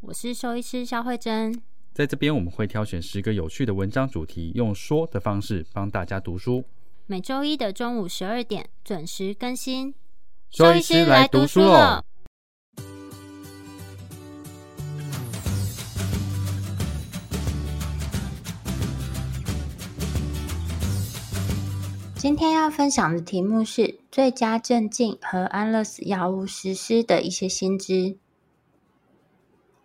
我是兽医师肖慧珍，在这边我们会挑选十个有趣的文章主题，用说的方式帮大家读书。每周一的中午十二点准时更新。兽医师来读书了。今天要分享的题目是最佳镇静和安乐死药物实施的一些新知。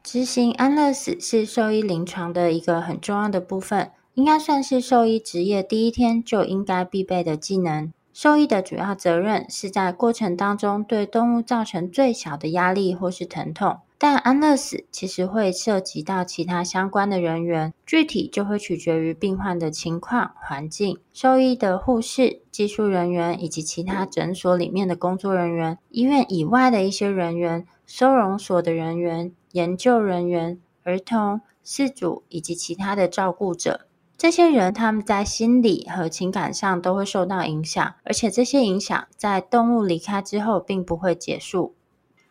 执行安乐死是兽医临床的一个很重要的部分，应该算是兽医职业第一天就应该必备的技能。兽医的主要责任是在过程当中对动物造成最小的压力或是疼痛，但安乐死其实会涉及到其他相关的人员，具体就会取决于病患的情况、环境。兽医的护士、技术人员以及其他诊所里面的工作人员，医院以外的一些人员，收容所的人员。研究人员、儿童、饲主以及其他的照顾者，这些人他们在心理和情感上都会受到影响，而且这些影响在动物离开之后并不会结束。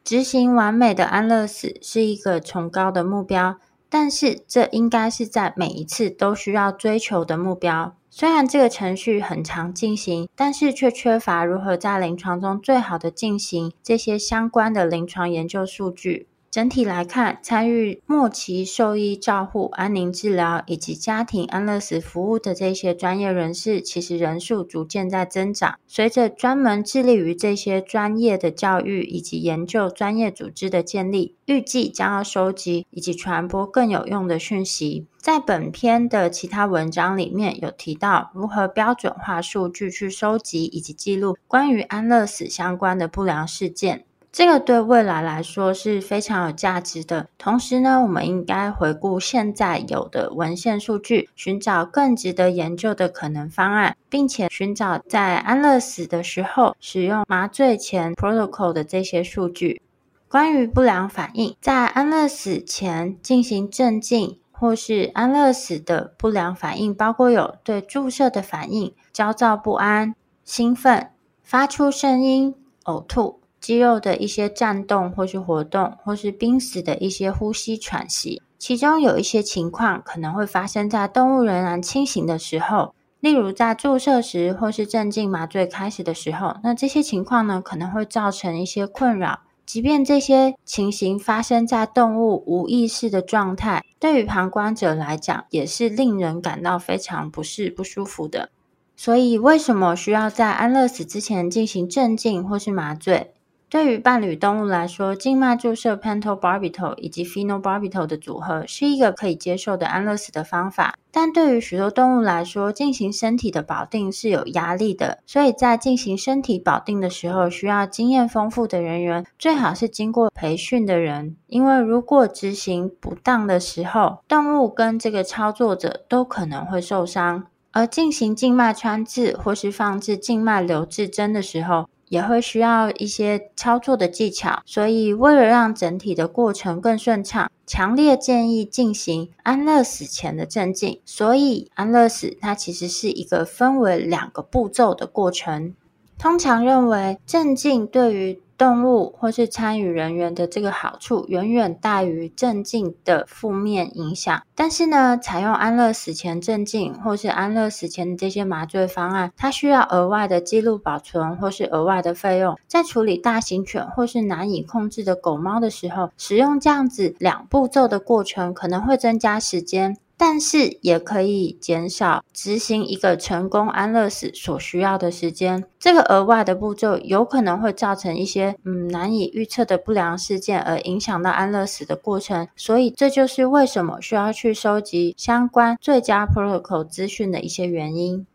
执行完美的安乐死是一个崇高的目标，但是这应该是在每一次都需要追求的目标。虽然这个程序很常进行，但是却缺乏如何在临床中最好的进行这些相关的临床研究数据。整体来看，参与末期兽医照护、安宁治疗以及家庭安乐死服务的这些专业人士，其实人数逐渐在增长。随着专门致力于这些专业的教育以及研究专业组织的建立，预计将要收集以及传播更有用的讯息。在本篇的其他文章里面有提到，如何标准化数据去收集以及记录关于安乐死相关的不良事件。这个对未来来说是非常有价值的。同时呢，我们应该回顾现在有的文献数据，寻找更值得研究的可能方案，并且寻找在安乐死的时候使用麻醉前 protocol 的这些数据。关于不良反应，在安乐死前进行镇静或是安乐死的不良反应，包括有对注射的反应、焦躁不安、兴奋、发出声音、呕吐。肌肉的一些颤动或是活动，或是濒死的一些呼吸喘息，其中有一些情况可能会发生在动物仍然清醒的时候，例如在注射时或是镇静麻醉开始的时候。那这些情况呢，可能会造成一些困扰。即便这些情形发生在动物无意识的状态，对于旁观者来讲，也是令人感到非常不适、不舒服的。所以，为什么需要在安乐死之前进行镇静或是麻醉？对于伴侣动物来说，静脉注射 pentobarbital 以及 phenobarbital 的组合是一个可以接受的安乐死的方法。但对于许多动物来说，进行身体的保定是有压力的，所以在进行身体保定的时候，需要经验丰富的人员，最好是经过培训的人，因为如果执行不当的时候，动物跟这个操作者都可能会受伤。而进行静脉穿刺或是放置静脉留置针的时候，也会需要一些操作的技巧，所以为了让整体的过程更顺畅，强烈建议进行安乐死前的镇静。所以安乐死它其实是一个分为两个步骤的过程。通常认为镇静对于动物或是参与人员的这个好处远远大于镇静的负面影响，但是呢，采用安乐死前镇静或是安乐死前的这些麻醉方案，它需要额外的记录保存或是额外的费用。在处理大型犬或是难以控制的狗猫的时候，使用这样子两步骤的过程可能会增加时间。但是也可以减少执行一个成功安乐死所需要的时间。这个额外的步骤有可能会造成一些嗯难以预测的不良事件，而影响到安乐死的过程。所以这就是为什么需要去收集相关最佳 protocol 资讯的一些原因。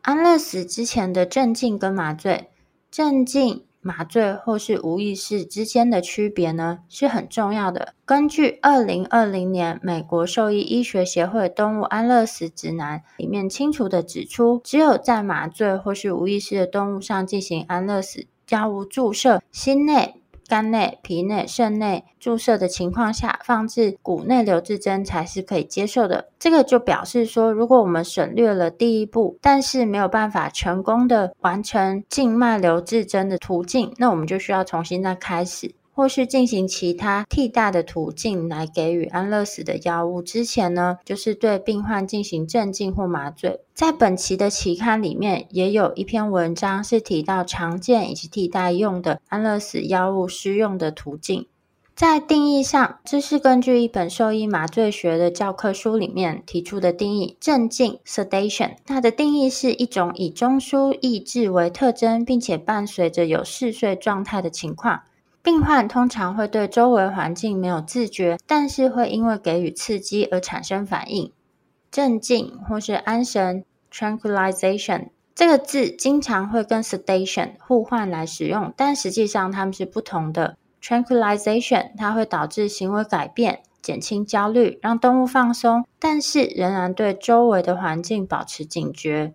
安乐死之前的镇静跟麻醉，镇静麻醉或是无意识之间的区别呢，是很重要的。根据二零二零年美国兽医医学协会动物安乐死指南里面清楚的指出，只有在麻醉或是无意识的动物上进行安乐死药物注射，心内。肝内、脾内、肾内注射的情况下，放置骨内留置针才是可以接受的。这个就表示说，如果我们省略了第一步，但是没有办法成功的完成静脉留置针的途径，那我们就需要重新再开始。或是进行其他替代的途径来给予安乐死的药物之前呢，就是对病患进行镇静或麻醉。在本期的期刊里面，也有一篇文章是提到常见以及替代用的安乐死药物施用的途径。在定义上，这是根据一本兽医麻醉学的教科书里面提出的定义：镇静 （sedation）。它的定义是一种以中枢抑制为特征，并且伴随着有嗜睡状态的情况。病患通常会对周围环境没有自觉，但是会因为给予刺激而产生反应。镇静或是安神 （tranquilization） 这个字经常会跟 sedation 互换来使用，但实际上它们是不同的。tranquilization 它会导致行为改变，减轻焦虑，让动物放松，但是仍然对周围的环境保持警觉。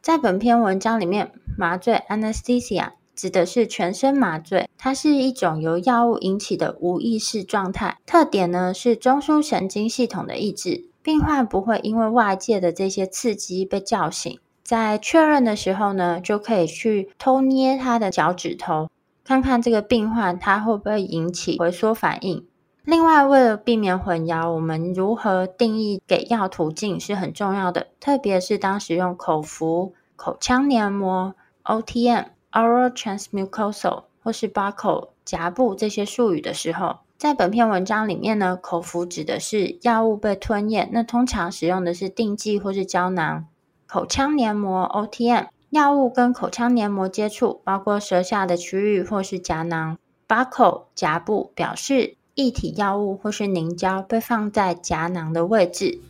在本篇文章里面，麻醉 （anesthesia） 指的是全身麻醉，它是一种由药物引起的无意识状态。特点呢是中枢神经系统的抑制，病患不会因为外界的这些刺激被叫醒。在确认的时候呢，就可以去偷捏他的脚趾头，看看这个病患他会不会引起回缩反应。另外，为了避免混淆，我们如何定义给药途径是很重要的，特别是当使用口服、口腔黏膜 （OTM）。Oral transmucosal 或是 buccal 夹布这些术语的时候，在本篇文章里面呢，口服指的是药物被吞咽，那通常使用的是定剂或是胶囊。口腔黏膜 OTM 药物跟口腔黏膜接触，包括舌下的区域或是颊囊。buccal 夹布表示液体药物或是凝胶被放在颊囊的位置。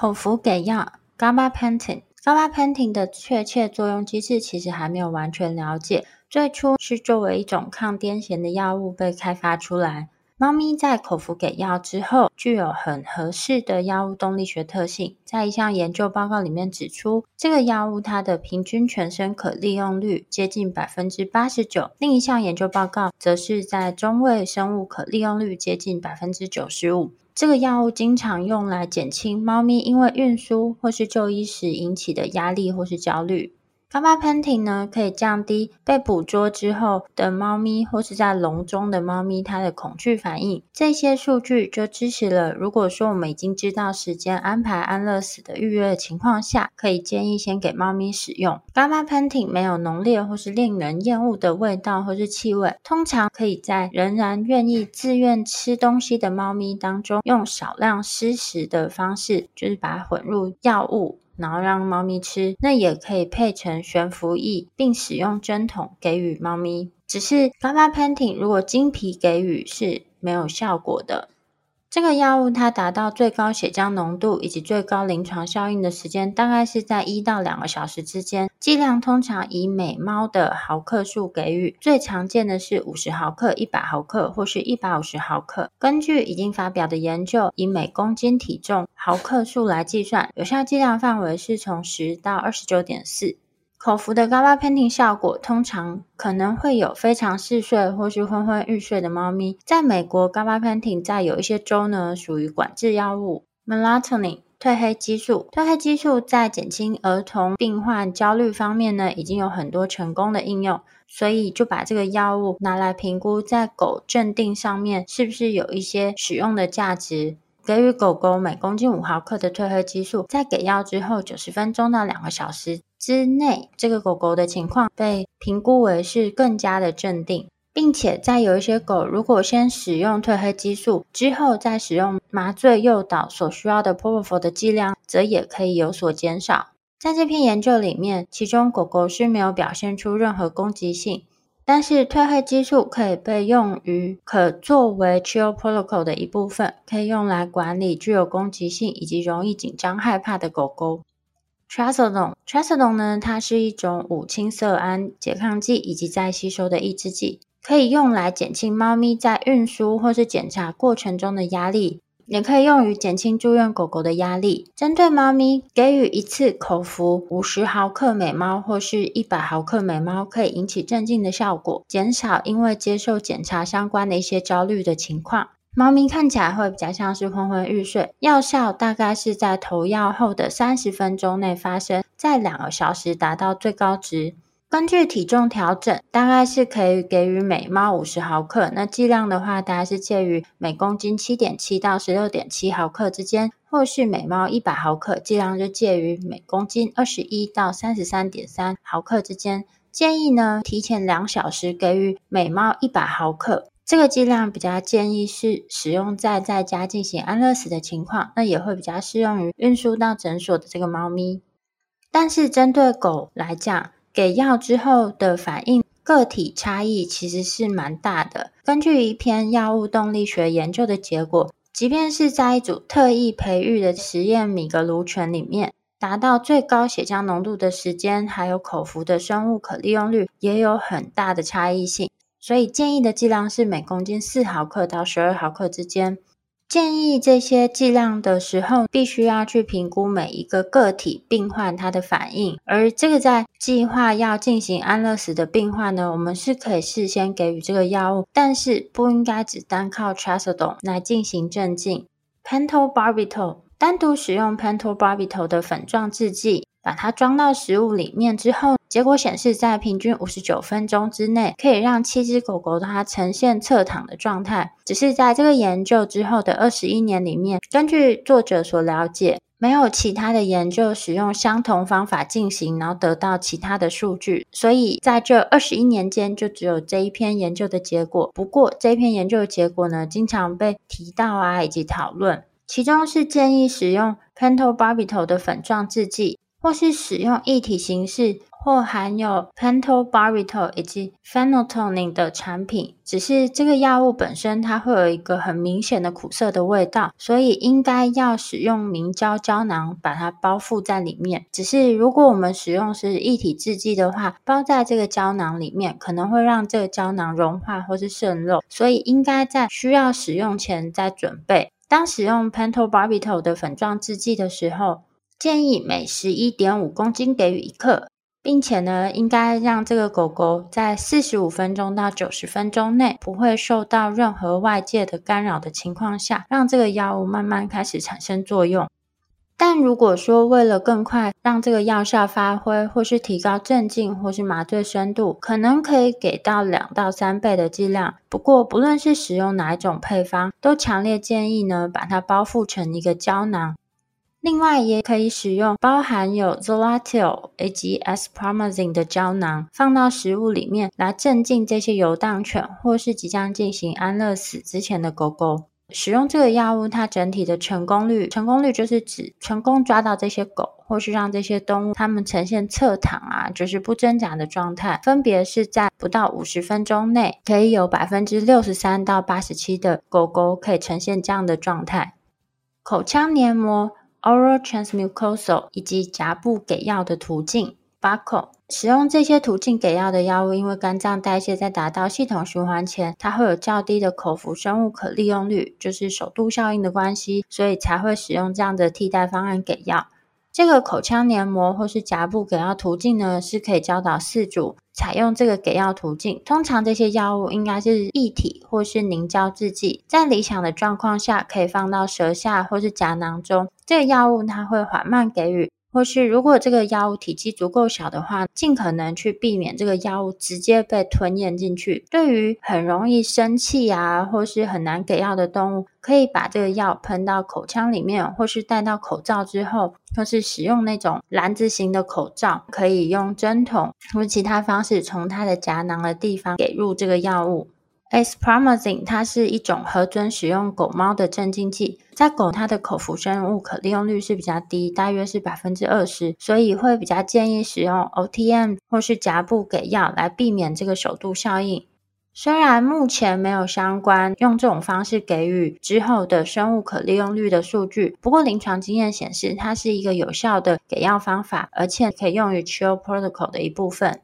口服给药 Gabapentin，Gabapentin 的确切作用机制其实还没有完全了解。最初是作为一种抗癫痫的药物被开发出来。猫咪在口服给药之后，具有很合适的药物动力学特性。在一项研究报告里面指出，这个药物它的平均全身可利用率接近百分之八十九。另一项研究报告则是在中位生物可利用率接近百分之九十五。这个药物经常用来减轻猫咪因为运输或是就医时引起的压力或是焦虑。Gabapentin 呢，可以降低被捕捉之后的猫咪或是在笼中的猫咪它的恐惧反应。这些数据就支持了，如果说我们已经知道时间安排安乐死的预约的情况下，可以建议先给猫咪使用。Gabapentin 没有浓烈或是令人厌恶的味道或是气味，通常可以在仍然愿意自愿吃东西的猫咪当中，用少量施食的方式，就是把它混入药物。然后让猫咪吃，那也可以配成悬浮液，并使用针筒给予猫咪。只是 Gabapentin 如果经皮给予是没有效果的。这个药物它达到最高血浆浓度以及最高临床效应的时间，大概是在一到两个小时之间。剂量通常以每猫的毫克数给予，最常见的是五十毫克、一百毫克或是一百五十毫克。根据已经发表的研究，以每公斤体重毫克数来计算，有效剂量范围是从十到二十九点四。口服的 Gabapentin 效果通常可能会有非常嗜睡或是昏昏欲睡的猫咪。在美国，Gabapentin 在有一些州呢属于管制药物。Melatonin 褪黑激素，褪黑激素在减轻儿童病患焦虑方面呢已经有很多成功的应用，所以就把这个药物拿来评估在狗镇定上面是不是有一些使用的价值。给予狗狗每公斤五毫克的褪黑激素，在给药之后九十分钟到两个小时之内，这个狗狗的情况被评估为是更加的镇定，并且在有一些狗如果先使用褪黑激素之后再使用麻醉诱导所需要的 propofol 的剂量，则也可以有所减少。在这篇研究里面，其中狗狗是没有表现出任何攻击性。但是褪黑激素可以被用于可作为 chill protocol 的一部分，可以用来管理具有攻击性以及容易紧张害怕的狗狗。Trazodone，Trazodone 呢，它是一种五羟色胺拮抗剂以及再吸收的抑制剂，可以用来减轻猫咪在运输或是检查过程中的压力。也可以用于减轻住院狗狗的压力。针对猫咪，给予一次口服五十毫克每猫或是一百毫克每猫，可以引起镇静的效果，减少因为接受检查相关的一些焦虑的情况。猫咪看起来会比较像是昏昏欲睡。药效大概是在投药后的三十分钟内发生，在两个小时达到最高值。根据体重调整，大概是可以给予每猫五十毫克。那剂量的话，大概是介于每公斤七点七到十六点七毫克之间，或是每猫一百毫克，剂量就介于每公斤二十一到三十三点三毫克之间。建议呢，提前两小时给予每猫一百毫克。这个剂量比较建议是使用在在家进行安乐死的情况，那也会比较适用于运输到诊所的这个猫咪。但是针对狗来讲，给药之后的反应个体差异其实是蛮大的。根据一篇药物动力学研究的结果，即便是在一组特意培育的实验米格鲁犬里面，达到最高血浆浓度的时间，还有口服的生物可利用率，也有很大的差异性。所以建议的剂量是每公斤四毫克到十二毫克之间。建议这些剂量的时候，必须要去评估每一个个体病患它的反应。而这个在计划要进行安乐死的病患呢，我们是可以事先给予这个药物，但是不应该只单靠 Trazodone 来进行镇静。Pentobarbital 单独使用 Pentobarbital 的粉状制剂。把它装到食物里面之后，结果显示，在平均五十九分钟之内，可以让七只狗狗它呈现侧躺的状态。只是在这个研究之后的二十一年里面，根据作者所了解，没有其他的研究使用相同方法进行，然后得到其他的数据。所以在这二十一年间，就只有这一篇研究的结果。不过，这一篇研究的结果呢，经常被提到啊，以及讨论。其中是建议使用 Pentobarbital 的粉状制剂。或是使用液体形式，或含有 pentobarbital 以及 p h e n o t o n i n 的产品，只是这个药物本身它会有一个很明显的苦涩的味道，所以应该要使用明胶胶囊把它包覆在里面。只是如果我们使用是液体制剂的话，包在这个胶囊里面可能会让这个胶囊融化或是渗漏，所以应该在需要使用前再准备。当使用 pentobarbital 的粉状制剂的时候，建议每十一点五公斤给予一克，并且呢，应该让这个狗狗在四十五分钟到九十分钟内不会受到任何外界的干扰的情况下，让这个药物慢慢开始产生作用。但如果说为了更快让这个药效发挥，或是提高镇静或是麻醉深度，可能可以给到两到三倍的剂量。不过，不论是使用哪一种配方，都强烈建议呢，把它包覆成一个胶囊。另外，也可以使用包含有 zolatil 以及 Espromazine 的胶囊，放到食物里面来镇静这些游荡犬或是即将进行安乐死之前的狗狗。使用这个药物，它整体的成功率，成功率就是指成功抓到这些狗，或是让这些动物它们呈现侧躺啊，就是不挣扎的状态，分别是在不到五十分钟内，可以有百分之六十三到八十七的狗狗可以呈现这样的状态。口腔黏膜。Oral transmucosal 以及颊部给药的途径，Buccal 使用这些途径给药的药物，因为肝脏代谢在达到系统循环前，它会有较低的口服生物可利用率，就是首度效应的关系，所以才会使用这样的替代方案给药。这个口腔黏膜或是颊部给药途径呢，是可以教导饲主采用这个给药途径。通常这些药物应该是液体或是凝胶制剂，在理想的状况下，可以放到舌下或是颊囊中。这个药物它会缓慢给予。或是如果这个药物体积足够小的话，尽可能去避免这个药物直接被吞咽进去。对于很容易生气啊，或是很难给药的动物，可以把这个药喷到口腔里面，或是戴到口罩之后，或是使用那种篮子型的口罩，可以用针筒或其他方式从它的颊囊的地方给入这个药物。Espromazine 它是一种核准使用狗猫的镇静剂，在狗它的口服生物可利用率是比较低，大约是百分之二十，所以会比较建议使用 OTM 或是颊部给药来避免这个首度效应。虽然目前没有相关用这种方式给予之后的生物可利用率的数据，不过临床经验显示它是一个有效的给药方法，而且可以用于 Chill Protocol 的一部分。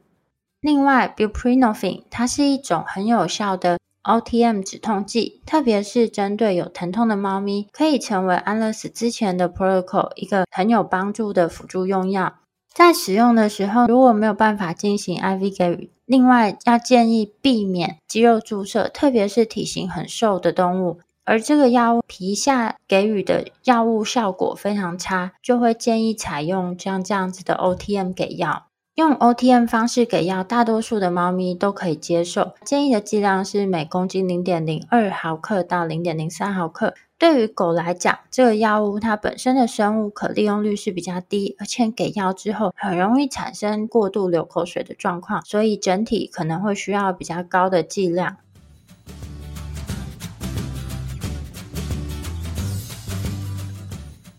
另外，Buprenorphine 它是一种很有效的 OTM 止痛剂，特别是针对有疼痛的猫咪，可以成为安乐死之前的 Protocol 一个很有帮助的辅助用药。在使用的时候，如果没有办法进行 IV 给予，另外要建议避免肌肉注射，特别是体型很瘦的动物。而这个药物皮下给予的药物效果非常差，就会建议采用像这样子的 OTM 给药。用 OTM 方式给药，大多数的猫咪都可以接受。建议的剂量是每公斤零点零二毫克到零点零三毫克。对于狗来讲，这个药物它本身的生物可利用率是比较低，而且给药之后很容易产生过度流口水的状况，所以整体可能会需要比较高的剂量。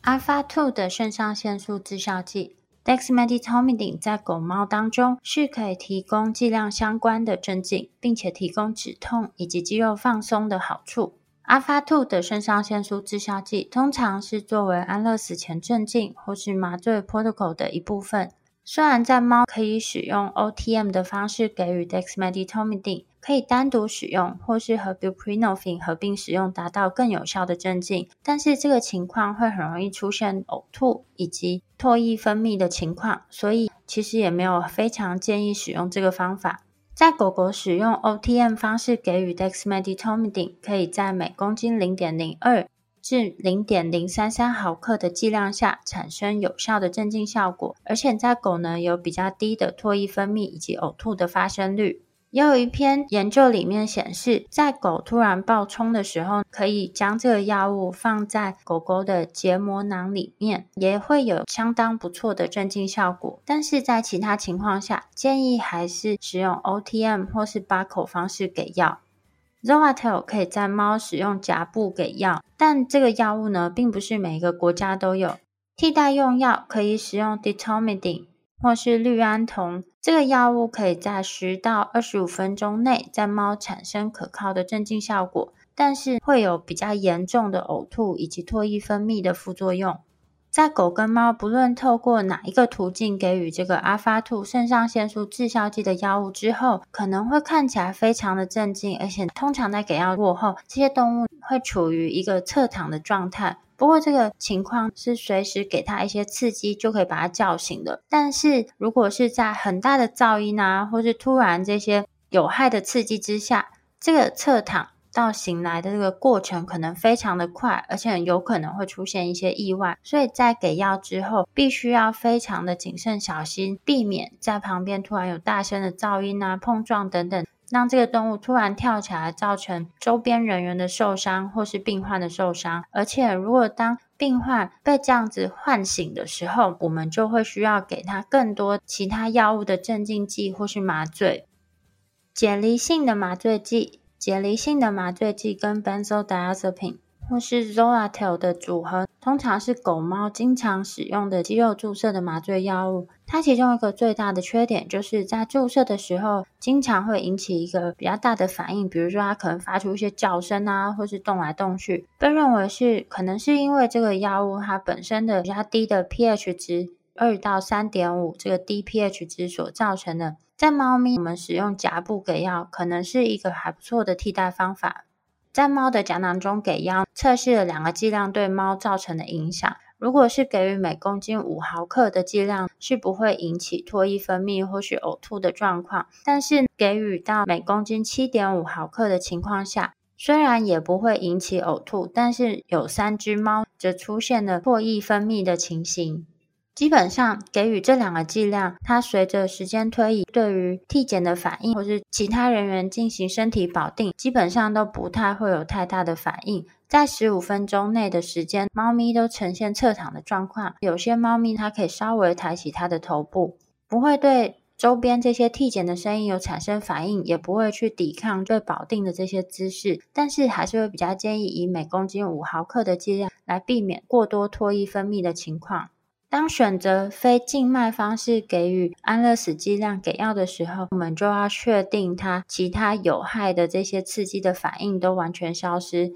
Alpha-2 的肾上腺素致效剂 Dexmedetomidine 在狗猫当中是可以提供剂量相关的镇静，并且提供止痛以及肌肉放松的好处。Alpha-2 的肾上腺素致效剂通常是作为安乐死前镇静或是麻醉 protocol 的一部分。虽然在猫可以使用 OTM 的方式给予 Dexmedetomidine，可以单独使用或是和 Buprenorphine 合并使用，达到更有效的镇静，但是这个情况会很容易出现呕吐以及唾液分泌的情况，所以其实也没有非常建议使用这个方法。在狗狗使用 OTM 方式给予 Dexmedetomidine，可以在每公斤零点零二至零点零三三毫克的剂量下产生有效的镇静效果，而且在狗呢有比较低的唾液分泌以及呕吐的发生率。也有一篇研究里面显示，在狗突然暴冲的时候，可以将这个药物放在狗狗的结膜囊里面，也会有相当不错的镇静效果。但是在其他情况下，建议还是使用 OTM 或是把口方式给药。Zoetil 可以在猫使用夹布给药，但这个药物呢，并不是每一个国家都有。替代用药可以使用 Detomidine 或是氯胺酮。这个药物可以在十到二十五分钟内在猫产生可靠的镇静效果，但是会有比较严重的呕吐以及唾液分泌的副作用。在狗跟猫不论透过哪一个途径给予这个阿法兔肾上腺素致效剂的药物之后，可能会看起来非常的镇静，而且通常在给药过后，这些动物会处于一个侧躺的状态。不过这个情况是随时给它一些刺激就可以把它叫醒的，但是如果是在很大的噪音啊，或是突然这些有害的刺激之下，这个侧躺到醒来的这个过程可能非常的快，而且有可能会出现一些意外，所以在给药之后，必须要非常的谨慎小心，避免在旁边突然有大声的噪音啊、碰撞等等。让这个动物突然跳起来，造成周边人员的受伤或是病患的受伤。而且，如果当病患被这样子唤醒的时候，我们就会需要给他更多其他药物的镇静剂或是麻醉。解离性的麻醉剂，解离性的麻醉剂跟 Benzodiazepine 或是 Zoetil 的组合，通常是狗猫经常使用的肌肉注射的麻醉药物。它其中一个最大的缺点，就是在注射的时候，经常会引起一个比较大的反应，比如说它可能发出一些叫声啊，或是动来动去。被认为是可能是因为这个药物它本身的比较低的 pH 值二到三点五这个低 pH 值所造成的。在猫咪，我们使用夹布给药，可能是一个还不错的替代方法。在猫的颊囊中给药，测试了两个剂量对猫造成的影响。如果是给予每公斤五毫克的剂量，是不会引起唾液分泌或是呕吐的状况。但是给予到每公斤七点五毫克的情况下，虽然也不会引起呕吐，但是有三只猫则出现了唾液分泌的情形。基本上给予这两个剂量，它随着时间推移，对于体检的反应或是其他人员进行身体保定，基本上都不太会有太大的反应。在十五分钟内的时间，猫咪都呈现侧躺的状况。有些猫咪它可以稍微抬起它的头部，不会对周边这些体检的声音有产生反应，也不会去抵抗对保定的这些姿势。但是还是会比较建议以每公斤五毫克的剂量来避免过多唾液分泌的情况。当选择非静脉方式给予安乐死剂量给药的时候，我们就要确定它其他有害的这些刺激的反应都完全消失。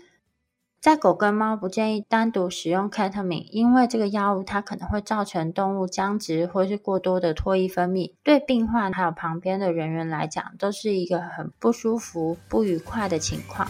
在狗跟猫不建议单独使用 Ketamine，因为这个药物它可能会造成动物僵直或是过多的唾液分泌，对病患还有旁边的人员来讲都是一个很不舒服、不愉快的情况。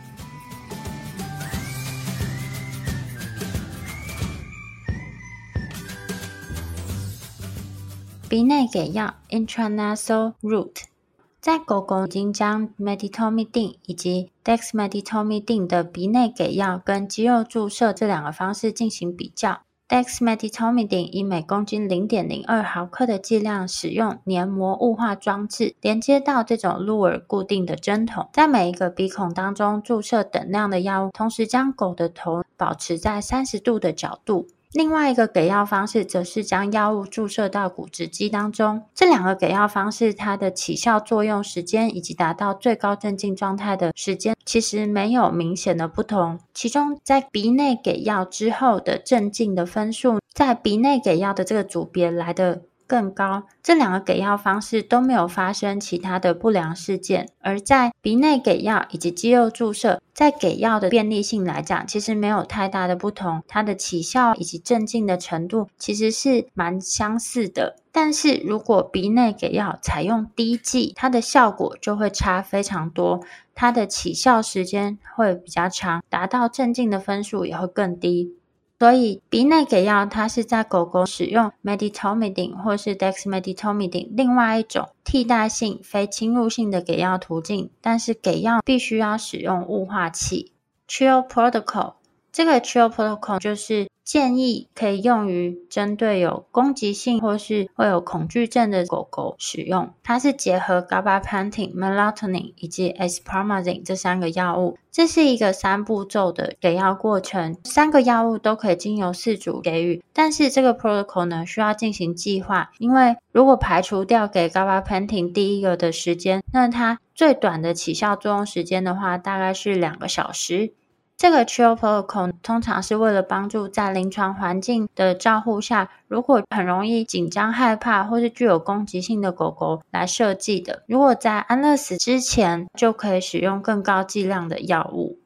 鼻内给药 intranasal route，在狗狗已经将 meditomidine 以及 dexmeditomidine 的鼻内给药跟肌肉注射这两个方式进行比较。dexmeditomidine 以每公斤零点零二毫克的剂量，使用黏膜雾化装置连接到这种入耳固定的针筒，在每一个鼻孔当中注射等量的药物，同时将狗的头保持在三十度的角度。另外一个给药方式，则是将药物注射到骨质肌当中。这两个给药方式，它的起效作用时间以及达到最高镇静状态的时间，其实没有明显的不同。其中，在鼻内给药之后的镇静的分数，在鼻内给药的这个组别来的更高，这两个给药方式都没有发生其他的不良事件。而在鼻内给药以及肌肉注射，在给药的便利性来讲，其实没有太大的不同，它的起效以及镇静的程度其实是蛮相似的。但是如果鼻内给药采用滴剂，它的效果就会差非常多，它的起效时间会比较长，达到镇静的分数也会更低。所以鼻内给药，它是在狗狗使用 meditomidine 或是 dexmedetomidine 另外一种替代性非侵入性的给药途径，但是给药必须要使用雾化器 Chill Protocol。这个 Chill Protocol 就是建议可以用于针对有攻击性或是会有恐惧症的狗狗使用。它是结合 gabapentin、melatonin 以及 espromazine 这三个药物。这是一个三步骤的给药过程，三个药物都可以经由饲主给予。但是这个 protocol 呢，需要进行计划，因为如果排除掉给 gabapentin 第一个的时间，那它最短的起效作用时间的话，大概是两个小时。这个 Chill Protocol 通常是为了帮助在临床环境的照护下，如果很容易紧张、害怕或是具有攻击性的狗狗来设计的。如果在安乐死之前，就可以使用更高剂量的药物。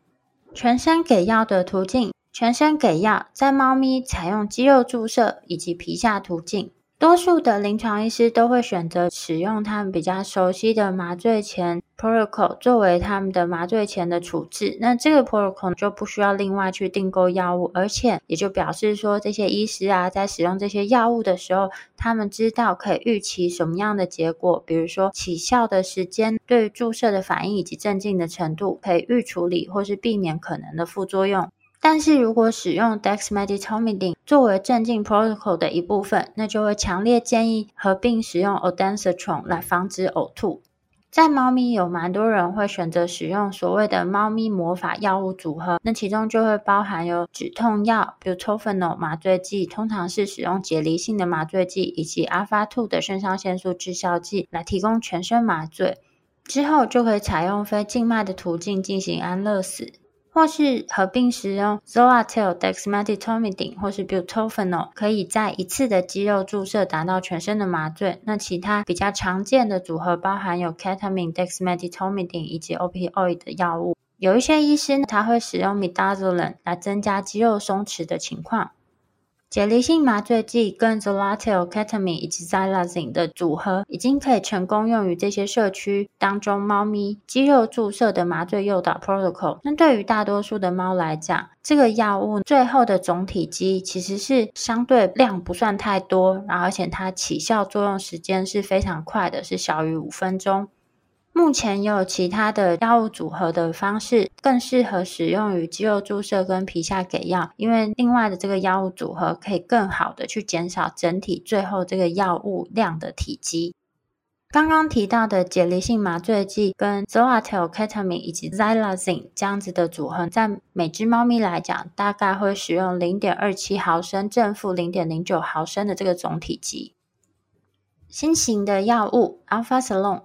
全身给药的途径，全身给药在猫咪采用肌肉注射以及皮下途径。多数的临床医师都会选择使用他们比较熟悉的麻醉前 protocol 作为他们的麻醉前的处置。那这个 protocol 就不需要另外去订购药物，而且也就表示说，这些医师啊，在使用这些药物的时候，他们知道可以预期什么样的结果，比如说起效的时间、对注射的反应以及镇静的程度，可以预处理或是避免可能的副作用。但是如果使用 dexmedetomidine 作为镇静 protocol 的一部分，那就会强烈建议合并使用 ondansetron 来防止呕吐。在猫咪有蛮多人会选择使用所谓的猫咪魔法药物组合，那其中就会包含有止痛药，比如 Tofenal 麻醉剂，通常是使用解离性的麻醉剂，以及 Alpha Two 的肾上腺素滞效剂来提供全身麻醉。之后就可以采用非静脉的途径进行安乐死。或是合并使用 z o a t e l dexmedetomidine 或是 Butorphanol，可以在一次的肌肉注射达到全身的麻醉。那其他比较常见的组合包含有 Ketamine、Dexmedetomidine 以及 Opioid 的药物。有一些医师，他会使用 Midazolam 来增加肌肉松弛的情况。解离性麻醉剂跟 Zolotil、Ketamine 以及 Zylazine 的组合，已经可以成功用于这些社区当中猫咪肌肉注射的麻醉诱导 protocol。那对于大多数的猫来讲，这个药物最后的总体积其实是相对量不算太多，然后而且它起效作用时间是非常快的，是小于五分钟。目前有其他的药物组合的方式，更适合使用于肌肉注射跟皮下给药，因为另外的这个药物组合可以更好的去减少整体最后这个药物量的体积。刚刚提到的解离性麻醉剂跟 Zoetil Ketamine 以及 Xylazine 这样子的组合，在每只猫咪来讲，大概会使用零点二七毫升正负零点零九毫升的这个总体积。新型的药物 Alpha Salon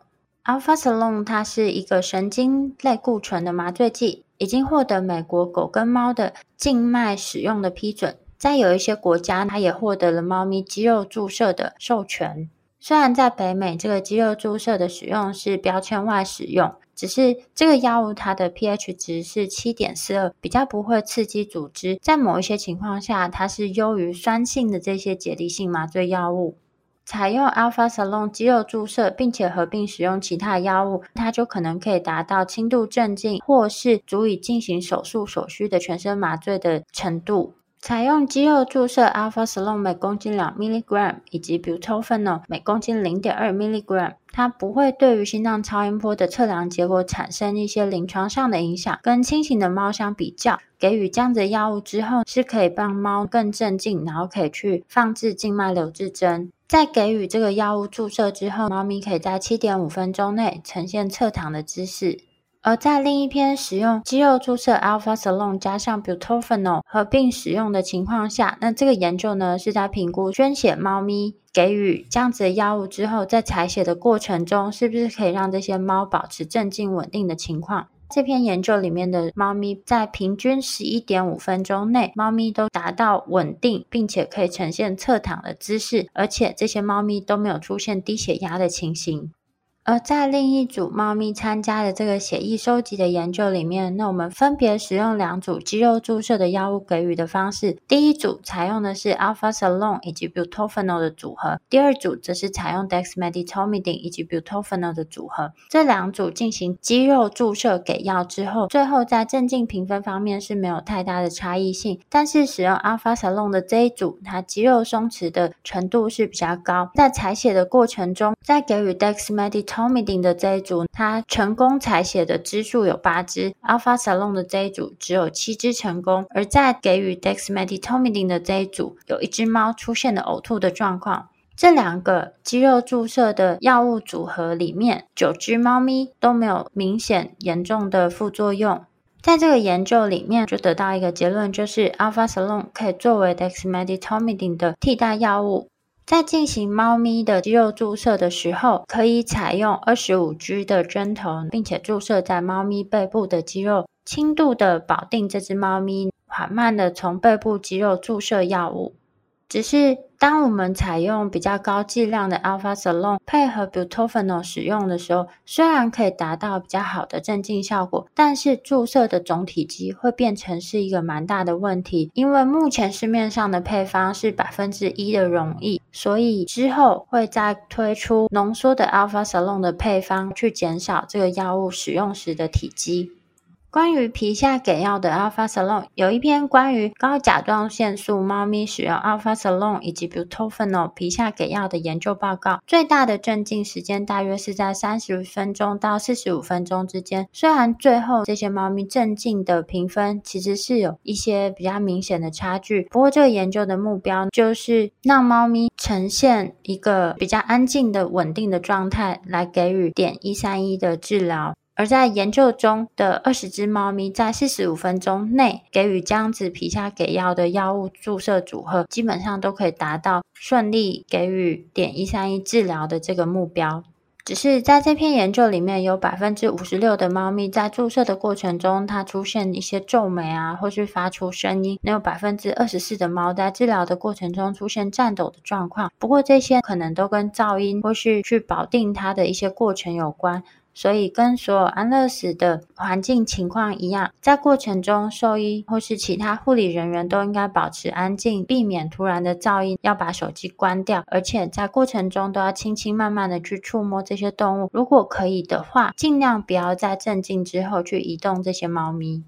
Alprazolam，Alprazolam 它是一个神经类固醇的麻醉剂，已经获得美国狗跟猫的静脉使用的批准，在有一些国家，它也获得了猫咪肌肉注射的授权。虽然在北美，这个肌肉注射的使用是标签外使用，只是这个药物它的 pH 值是七点四二，比较不会刺激组织，在某一些情况下，它是优于酸性的这些解离性麻醉药物。采用 Alprazolam 肌肉注射，并且合并使用其他药物，它就可能可以达到轻度镇静，或是足以进行手术所需的全身麻醉的程度。采用肌肉注射 Alprazolam 每公斤两 milligram，以及 Butorphanol 每公斤零点二 milligram，它不会对于心脏超音波的测量结果产生一些临床上的影响。跟清醒的猫相比较，给予这样的药物之后，是可以帮猫更镇静，然后可以去放置静脉留置针。在给予这个药物注射之后，猫咪可以在七点五分钟内呈现侧躺的姿势。而在另一篇使用肌肉注射 alpha s a l o n 加上 Butorphanol 合并使用的情况下，那这个研究呢是在评估捐血猫咪给予这样子的药物之后，在采血的过程中，是不是可以让这些猫保持镇静稳定的情况。这篇研究里面的猫咪在平均十一点五分钟内，猫咪都达到稳定，并且可以呈现侧躺的姿势，而且这些猫咪都没有出现低血压的情形。而在另一组猫咪参加的这个血液收集的研究里面，那我们分别使用两组肌肉注射的药物给予的方式。第一组采用的是 Alprazolam 以及 Butorphanol 的组合，第二组则是采用 Dexmedetomidine 以及 Butorphanol 的组合。这两组进行肌肉注射给药之后，最后在镇静评分方面是没有太大的差异性。但是使用 Alprazolam 的这一组，它肌肉松弛的程度是比较高。在采血的过程中，在给予 Dexmeditom Tomidin 的这一组，它成功采血的支数有八支；Alprazolam 的这一组只有七支成功。而在给予 Dexmedetomidine 的这一组，有一只猫出现了呕吐的状况。这两个肌肉注射的药物组合里面，九只猫咪都没有明显严重的副作用。在这个研究里面，就得到一个结论，就是 Alprazolam 可以作为 Dexmedetomidine 的替代药物。在进行猫咪的肌肉注射的时候，可以采用二十五 G 的针头，并且注射在猫咪背部的肌肉，轻度的保定这只猫咪，缓慢的从背部肌肉注射药物。只是当我们采用比较高剂量的 alpha salon 配合 Butorphanol 使用的时候，虽然可以达到比较好的镇静效果，但是注射的总体积会变成是一个蛮大的问题。因为目前市面上的配方是百分之一的溶液，所以之后会再推出浓缩的 alpha salon 的配方，去减少这个药物使用时的体积。关于皮下给药的 Alpha Salon，有一篇关于高甲状腺素猫咪使用 Alpha Salon 以及 Butorphanol 皮下给药的研究报告。最大的镇静时间大约是在三十分钟到四十五分钟之间。虽然最后这些猫咪镇静的评分其实是有一些比较明显的差距，不过这个研究的目标就是让猫咪呈现一个比较安静的稳定的状态，来给予点一三一的治疗。而在研究中的二十只猫咪，在四十五分钟内给予姜子皮下给药的药物注射组合，基本上都可以达到顺利给予点一三一治疗的这个目标。只是在这篇研究里面，有百分之五十六的猫咪在注射的过程中，它出现一些皱眉啊，或是发出声音；那有百分之二十四的猫在治疗的过程中出现颤抖的状况。不过这些可能都跟噪音或是去保定它的一些过程有关。所以，跟所有安乐死的环境情况一样，在过程中，兽医或是其他护理人员都应该保持安静，避免突然的噪音，要把手机关掉，而且在过程中都要轻轻慢慢的去触摸这些动物。如果可以的话，尽量不要在镇静之后去移动这些猫咪。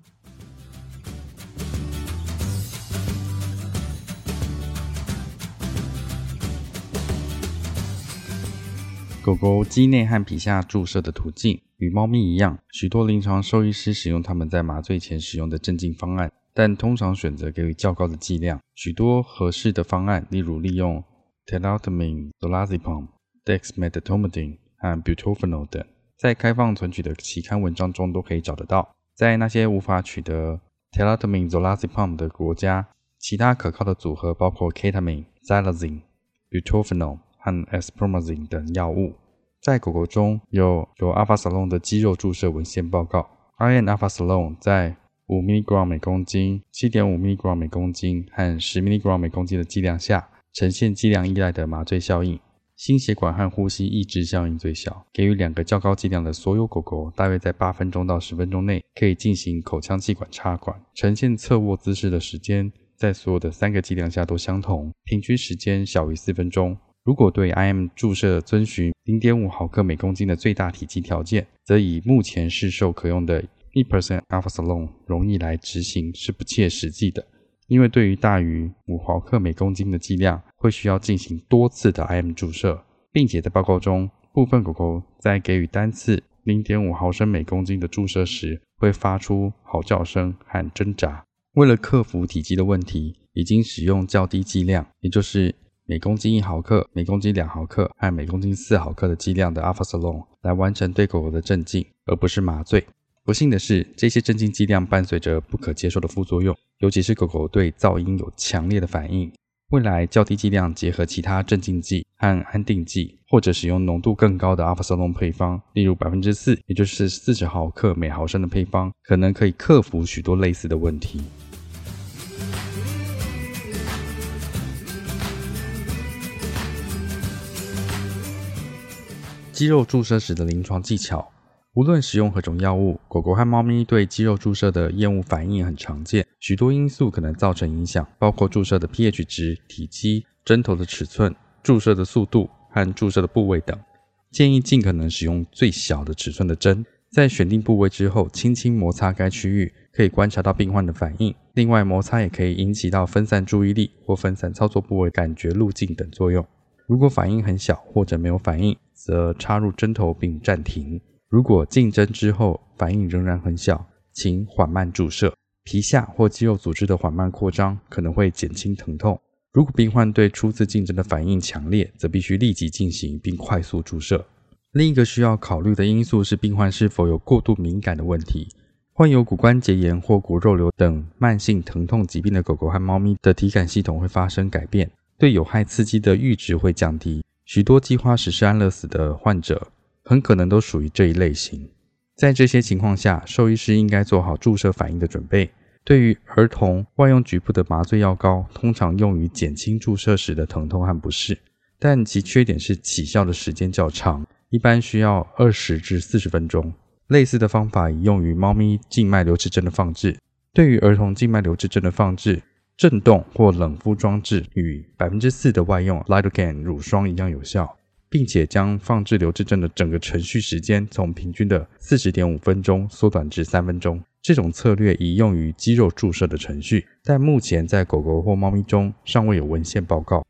狗狗肌内和皮下注射的途径与猫咪一样，许多临床兽医师使用他们在麻醉前使用的镇静方案，但通常选择给予较高的剂量。许多合适的方案，例如利用 t e l a t o m i n e lorazepam、Dexmedetomidine 和 Butorphanol 等，在开放存取的期刊文章中都可以找得到。在那些无法取得 t e l a t o m i n e lorazepam 的国家，其他可靠的组合包括 Ketamine、Xylazine、Butorphanol 和 Espromazine 等药物。在狗狗中有有 Alprazolam 的肌肉注射文献报告 IN Alprazolam 在五 mg 每公斤、七点五 mg 每公斤和十 mg 每公斤的剂量下，呈现剂量依赖的麻醉效应，心血管和呼吸抑制效应最小。给予两个较高剂量的所有狗狗，大约在八分钟到十分钟内可以进行口腔气管插管。呈现侧卧姿势的时间，在所有的三个剂量下都相同，平均时间小于四分钟。如果对 IM 注射遵循零点五毫克每公斤的最大体积条件，则以目前市售可用的1% Alprazolam 容易来执行是不切实际的，因为对于大于五毫克每公斤的剂量，会需要进行多次的 IM 注射，并且在报告中，部分狗狗在给予单次零点五毫升每公斤的注射时，会发出嚎叫声和挣扎。为了克服体积的问题，已经使用较低剂量，也就是。每公斤一毫克、每公斤两毫克和每公斤四毫克的剂量的 Alprazolam 来完成对狗狗的镇静，而不是麻醉。不幸的是，这些镇静剂量伴随着不可接受的副作用，尤其是狗狗对噪音有强烈的反应。未来较低剂量结合其他镇静剂和安定剂，或者使用浓度更高的 Alprazolam 配方，例如百分之四，也就是四十毫克每毫升的配方，可能可以克服许多类似的问题。肌肉注射时的临床技巧，无论使用何种药物，狗狗和猫咪对肌肉注射的厌恶反应很常见。许多因素可能造成影响，包括注射的 pH 值、体积、针头的尺寸、注射的速度和注射的部位等。建议尽可能使用最小的尺寸的针，在选定部位之后，轻轻摩擦该区域，可以观察到病患的反应。另外，摩擦也可以引起到分散注意力或分散操作部位感觉路径等作用。如果反应很小或者没有反应，则插入针头并暂停。如果进针之后反应仍然很小，请缓慢注射。皮下或肌肉组织的缓慢扩张可能会减轻疼痛。如果病患对初次进针的反应强烈，则必须立即进行并快速注射。另一个需要考虑的因素是病患是否有过度敏感的问题。患有骨关节炎或骨肉瘤等慢性疼痛疾病的狗狗和猫咪的体感系统会发生改变。对有害刺激的阈值会降低，许多计划实施安乐死的患者很可能都属于这一类型。在这些情况下，兽医师应该做好注射反应的准备。对于儿童，外用局部的麻醉药膏通常用于减轻注射时的疼痛和不适，但其缺点是起效的时间较长，一般需要二十至四十分钟。类似的方法已用于猫咪静脉留置针的放置。对于儿童静脉留置针的放置，震动或冷敷装置与百分之四的外用 Lidocaine 乳霜一样有效，并且将放置留置针的整个程序时间从平均的四十点五分钟缩短至三分钟。这种策略已用于肌肉注射的程序，但目前在狗狗或猫咪中尚未有文献报告。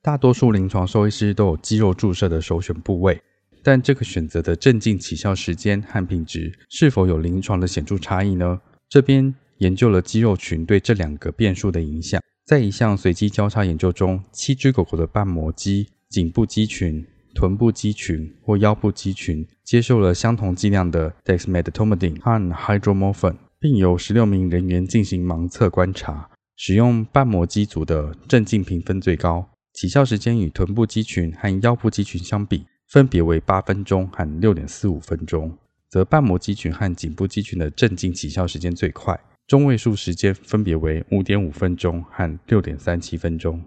大多数临床兽医师都有肌肉注射的首选部位，但这个选择的镇静起效时间和品质是否有临床的显著差异呢？这边。研究了肌肉群对这两个变数的影响。在一项随机交叉研究中，七只狗狗的瓣膜肌、颈部肌群、臀部肌群或腰部肌群接受了相同剂量的 Dexmedetomidine 和 Hydromorphone，并由十六名人员进行盲测观察。使用瓣膜肌组的镇静评分最高，起效时间与臀部肌群和腰部肌群相比，分别为八分钟和六点四五分钟，则瓣膜肌群和颈部肌群的镇静起效时间最快。中位数时间分别为五点五分钟和六点三七分钟。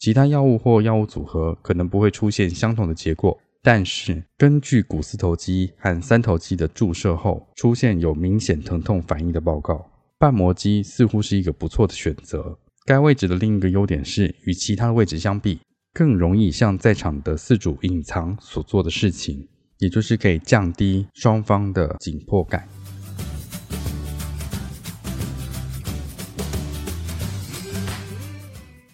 其他药物或药物组合可能不会出现相同的结果，但是根据股四头肌和三头肌的注射后出现有明显疼痛反应的报告，瓣膜肌似乎是一个不错的选择。该位置的另一个优点是，与其他位置相比，更容易向在场的饲主隐藏所做的事情，也就是可以降低双方的紧迫感。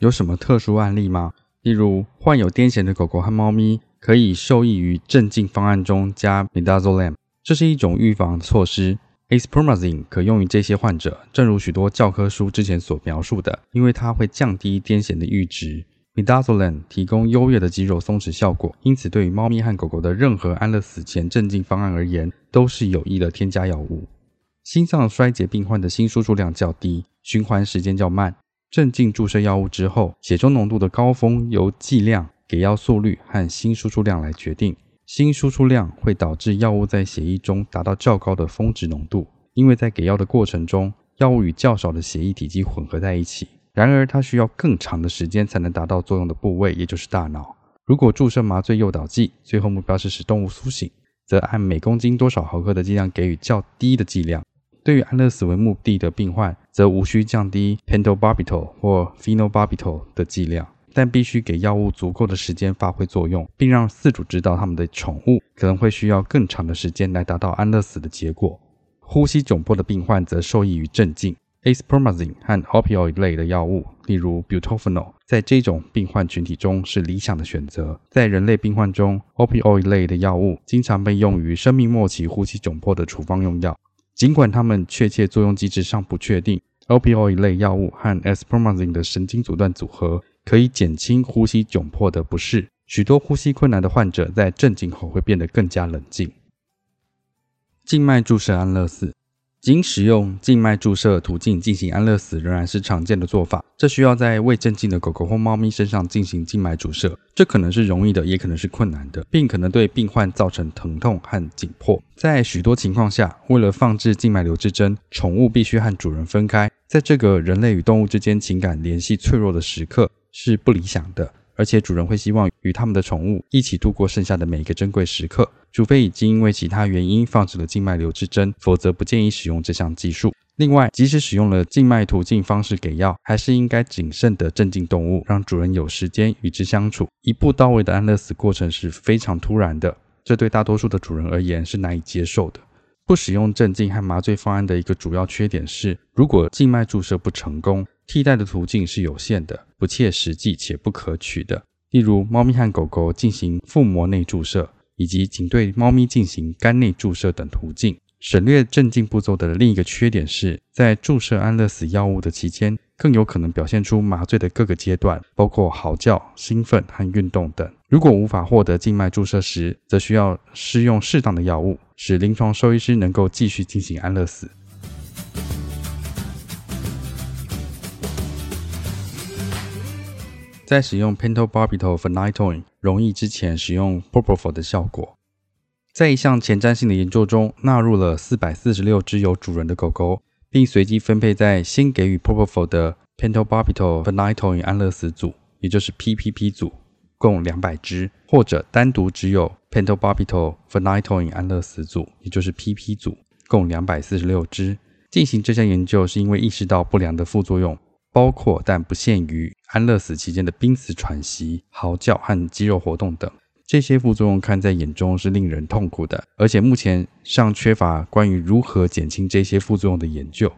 有什么特殊案例吗？例如，患有癫痫的狗狗和猫咪可以受益于镇静方案中加 Midazolam，这是一种预防措施。Acepromazine 可用于这些患者，正如许多教科书之前所描述的，因为它会降低癫痫的阈值。Midazolam 提供优越的肌肉松弛效果，因此对于猫咪和狗狗的任何安乐死前镇静方案而言，都是有益的添加药物。心脏衰竭病患的心输出量较低，循环时间较慢。镇静注射药物之后，血中浓度的高峰由剂量、给药速率和新输出量来决定。新输出量会导致药物在血液中达到较高的峰值浓度，因为在给药的过程中，药物与较少的血液体积混合在一起。然而，它需要更长的时间才能达到作用的部位，也就是大脑。如果注射麻醉诱导剂，最后目标是使动物苏醒，则按每公斤多少毫克的剂量给予较低的剂量。对于安乐死为目的的病患，则无需降低 pentobarbital 或 phenobarbital 的剂量，但必须给药物足够的时间发挥作用，并让饲主知道他们的宠物可能会需要更长的时间来达到安乐死的结果。呼吸窘迫的病患则受益于镇静。Acepromazine 和 opioid 类的药物，例如 butorphanol，在这种病患群体中是理想的选择。在人类病患中，opioid 类的药物经常被用于生命末期呼吸窘迫的处方用药。尽管它们确切作用机制尚不确定，opioid 类药物和 a s p r o m a z i n e 的神经阻断组合可以减轻呼吸窘迫的不适。许多呼吸困难的患者在镇静后会变得更加冷静。静脉注射安乐死，仅使用静脉注射途径进行安乐死仍然是常见的做法。这需要在未镇静的狗狗或猫咪身上进行静脉注射，这可能是容易的，也可能是困难的，并可能对病患造成疼痛和紧迫。在许多情况下，为了放置静脉留置针，宠物必须和主人分开。在这个人类与动物之间情感联系脆弱的时刻，是不理想的。而且主人会希望与他们的宠物一起度过剩下的每一个珍贵时刻，除非已经因为其他原因放置了静脉留置针，否则不建议使用这项技术。另外，即使使用了静脉途径方式给药，还是应该谨慎地镇静动物，让主人有时间与之相处。一步到位的安乐死过程是非常突然的，这对大多数的主人而言是难以接受的。不使用镇静和麻醉方案的一个主要缺点是，如果静脉注射不成功，替代的途径是有限的、不切实际且不可取的。例如，猫咪和狗狗进行腹膜内注射，以及仅对猫咪进行肝内注射等途径。省略镇静步骤的另一个缺点是，在注射安乐死药物的期间，更有可能表现出麻醉的各个阶段，包括嚎叫、兴奋和运动等。如果无法获得静脉注射时，则需要施用适当的药物，使临床兽医师能够继续进行安乐死。在使用 pentobarbital phenytoin 溶液之前，使用 propofol 的效果。在一项前瞻性的研究中，纳入了四百四十六只有主人的狗狗，并随机分配在先给予 propofol 的 pentobarbital phenytoin 安乐死组，也就是 PPP 组，共两百只；或者单独只有 pentobarbital phenytoin 安乐死组，也就是 PP 组，共两百四十六只。进行这项研究是因为意识到不良的副作用，包括但不限于安乐死期间的濒死喘息、嚎叫和肌肉活动等。这些副作用看在眼中是令人痛苦的，而且目前尚缺乏关于如何减轻这些副作用的研究。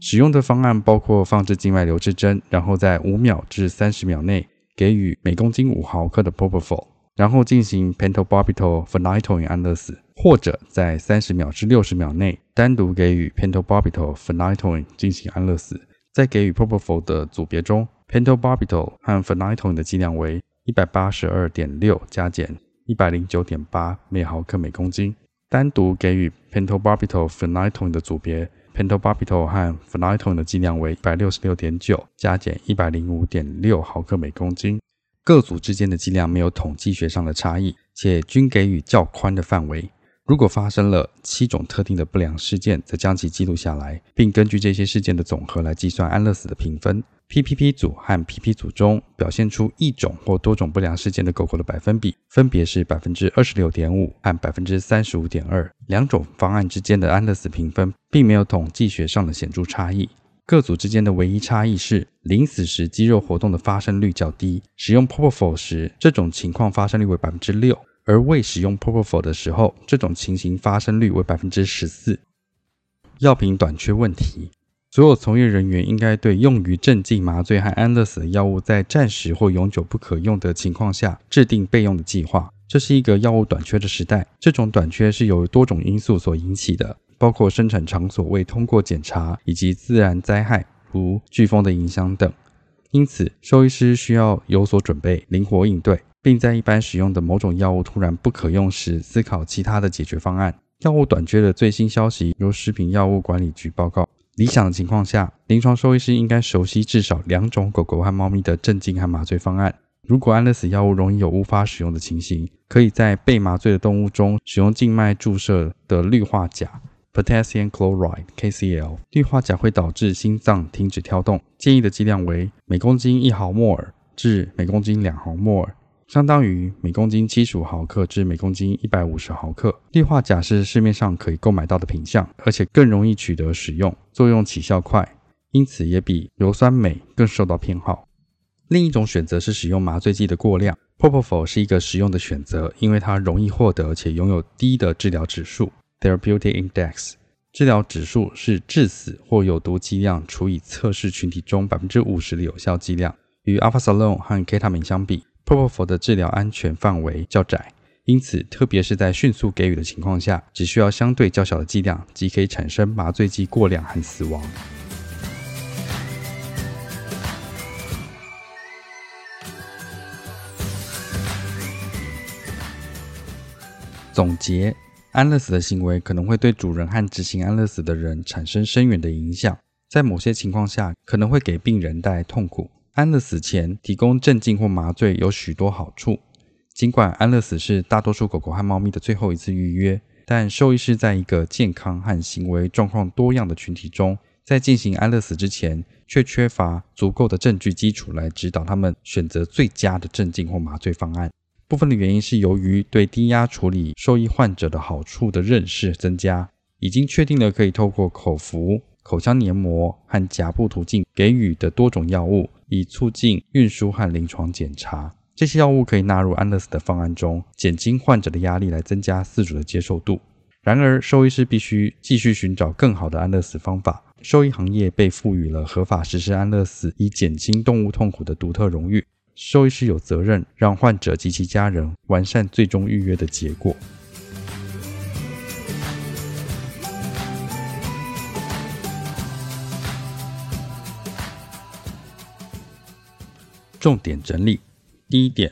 使用的方案包括放置静脉留置针，然后在五秒至三十秒内给予每公斤五毫克的 propofol，然后进行 pentobarbital phenytoin 安乐死，或者在三十秒至六十秒内单独给予 pentobarbital phenytoin 进行安乐死。在给予 propofol 的组别中，pentobarbital 和 phenytoin 的剂量为。一百八十二点六加减一百零九点八每毫克每公斤。单独给予 pentobarbital phenytoin 的组别，pentobarbital 和 phenytoin 的剂量为一百六十六点九加减一百零五点六毫克每公斤。各组之间的剂量没有统计学上的差异，且均给予较宽的范围。如果发生了七种特定的不良事件，则将其记录下来，并根据这些事件的总和来计算安乐死的评分。PPP 组和 PP 组中表现出一种或多种不良事件的狗狗的百分比，分别是百分之二十六点五和百分之三十五点二。两种方案之间的安乐死评分并没有统计学上的显著差异。各组之间的唯一差异是，临死时肌肉活动的发生率较低。使用 Propofol 时，这种情况发生率为百分之六。而未使用 Propofol 的时候，这种情形发生率为百分之十四。药品短缺问题，所有从业人员应该对用于镇静、麻醉和安乐死的药物在暂时或永久不可用的情况下制定备用的计划。这是一个药物短缺的时代，这种短缺是由多种因素所引起的，包括生产场所未通过检查，以及自然灾害如飓风的影响等。因此，兽医师需要有所准备，灵活应对，并在一般使用的某种药物突然不可用时，思考其他的解决方案。药物短缺的最新消息由食品药物管理局报告。理想的情况下，临床兽医师应该熟悉至少两种狗狗和猫咪的镇静和麻醉方案。如果安乐死药物容易有无法使用的情形，可以在被麻醉的动物中使用静脉注射的氯化钾 （Potassium Chloride，KCl）。氯化钾会导致心脏停止跳动，建议的剂量为每公斤一毫摩尔至每公斤两毫摩尔，相当于每公斤七十五毫克至每公斤一百五十毫克。氯化钾是市面上可以购买到的品相，而且更容易取得使用，作用起效快，因此也比硫酸镁更受到偏好。另一种选择是使用麻醉剂的过量 p o p o f o 是一个实用的选择，因为它容易获得且拥有低的治疗指数 （therapeutic index）。治疗指数是致死或有毒剂量除以测试群体中百分之五十的有效剂量。与 Alprazolam 和 Ketamine 相比，Propofol 的治疗安全范围较窄，因此特别是在迅速给予的情况下，只需要相对较小的剂量即可以产生麻醉剂过量和死亡。总结：安乐死的行为可能会对主人和执行安乐死的人产生深远的影响，在某些情况下可能会给病人带来痛苦。安乐死前提供镇静或麻醉有许多好处。尽管安乐死是大多数狗狗和猫咪的最后一次预约，但兽医师在一个健康和行为状况多样的群体中，在进行安乐死之前，却缺乏足够的证据基础来指导他们选择最佳的镇静或麻醉方案。部分的原因是由于对低压处理受益患者的好处的认识增加，已经确定了可以透过口服、口腔黏膜和颊部途径给予的多种药物，以促进运输和临床检查。这些药物可以纳入安乐死的方案中，减轻患者的压力，来增加饲主的接受度。然而，兽医师必须继续寻找更好的安乐死方法。兽医行业被赋予了合法实施安乐死以减轻动物痛苦的独特荣誉。兽医师有责任让患者及其家人完善最终预约的结果。重点整理：第一点，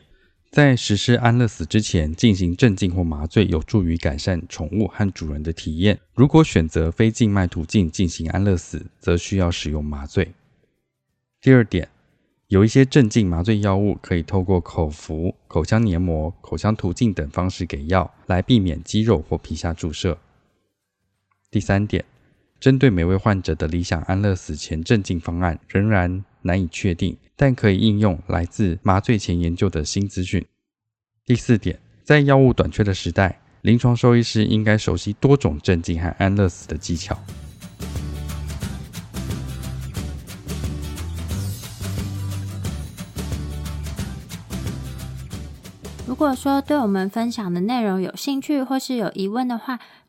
在实施安乐死之前进行镇静或麻醉，有助于改善宠物和主人的体验。如果选择非静脉途径进行安乐死，则需要使用麻醉。第二点。有一些镇静麻醉药物可以透过口服、口腔黏膜、口腔途径等方式给药，来避免肌肉或皮下注射。第三点，针对每位患者的理想安乐死前镇静方案仍然难以确定，但可以应用来自麻醉前研究的新资讯。第四点，在药物短缺的时代，临床兽医师应该熟悉多种镇静和安乐死的技巧。如果说对我们分享的内容有兴趣或是有疑问的话，